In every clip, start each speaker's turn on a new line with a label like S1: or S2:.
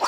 S1: you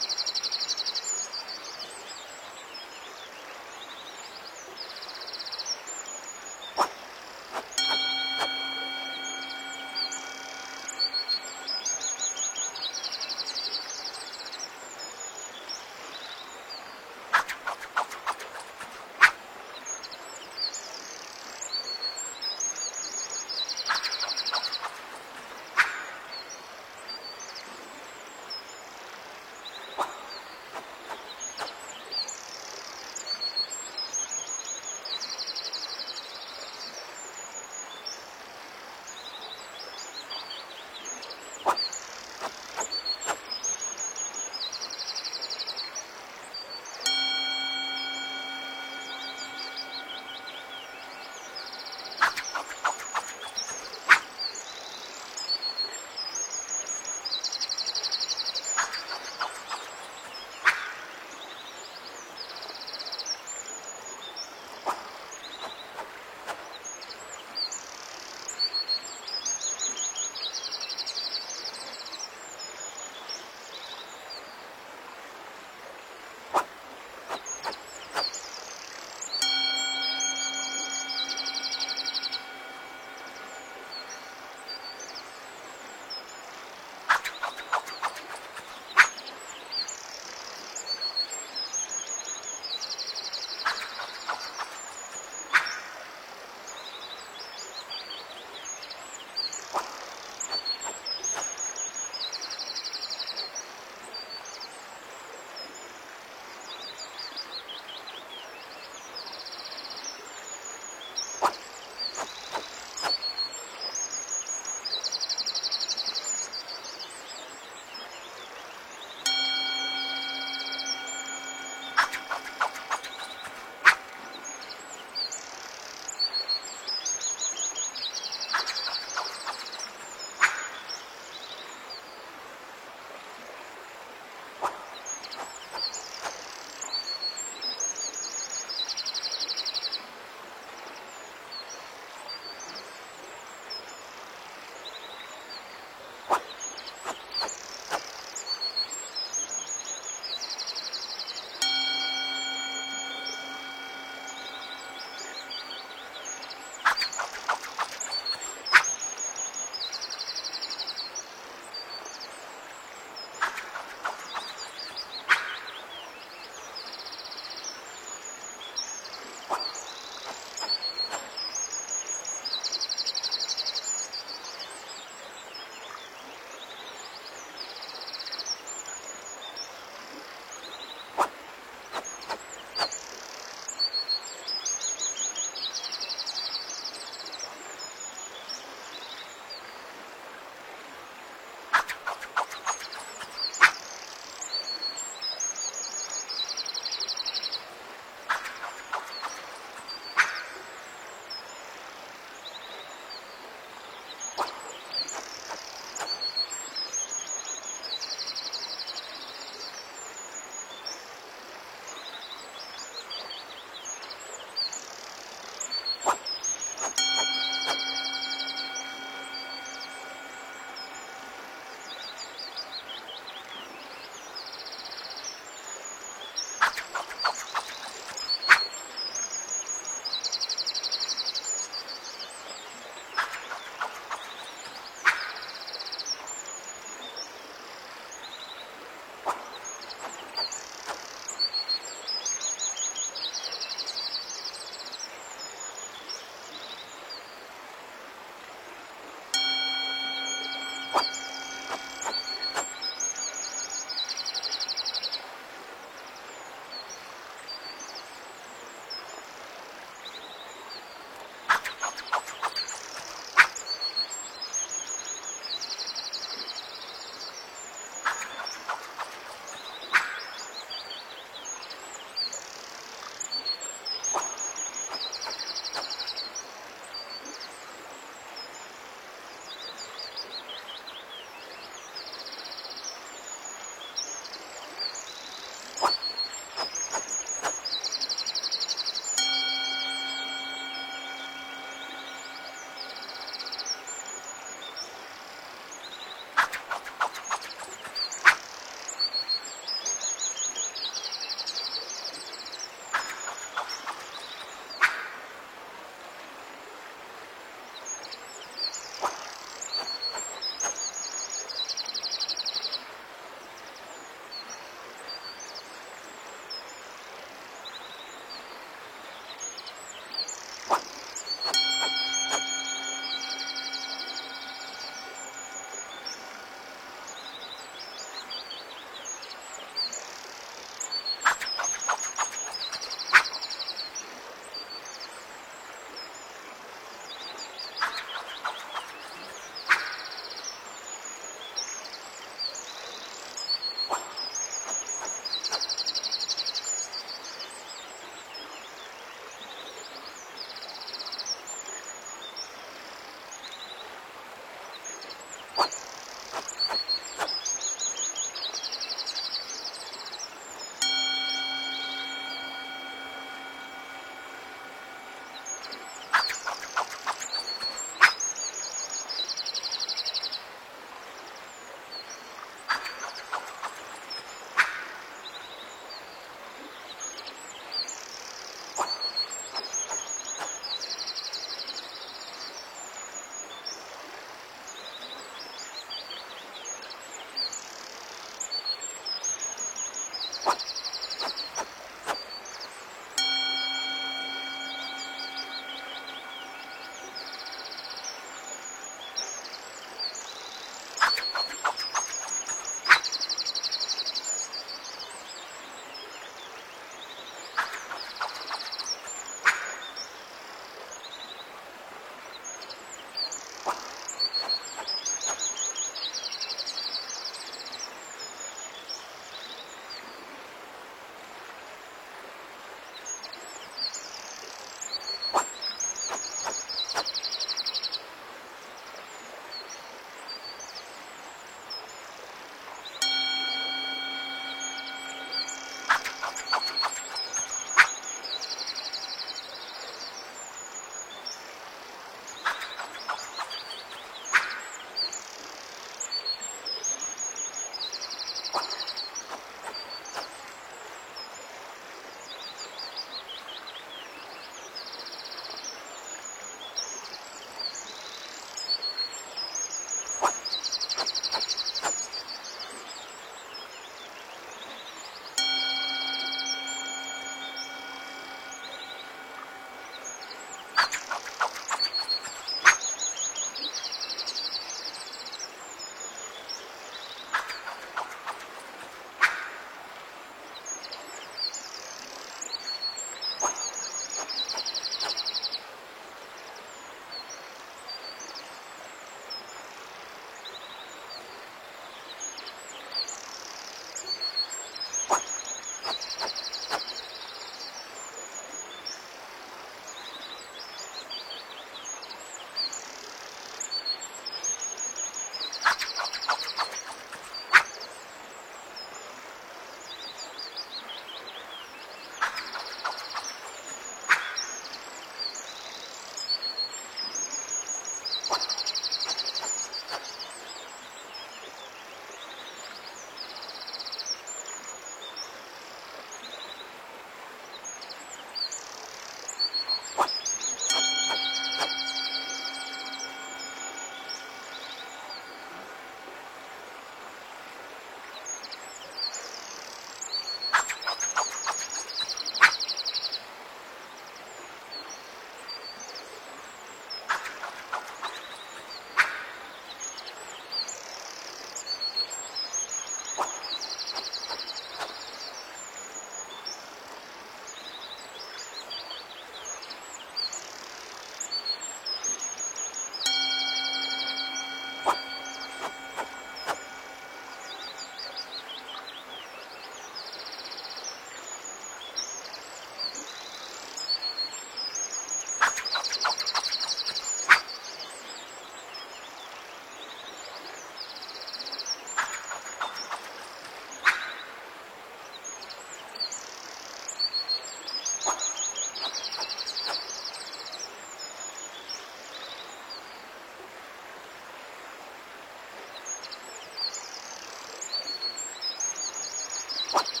S1: you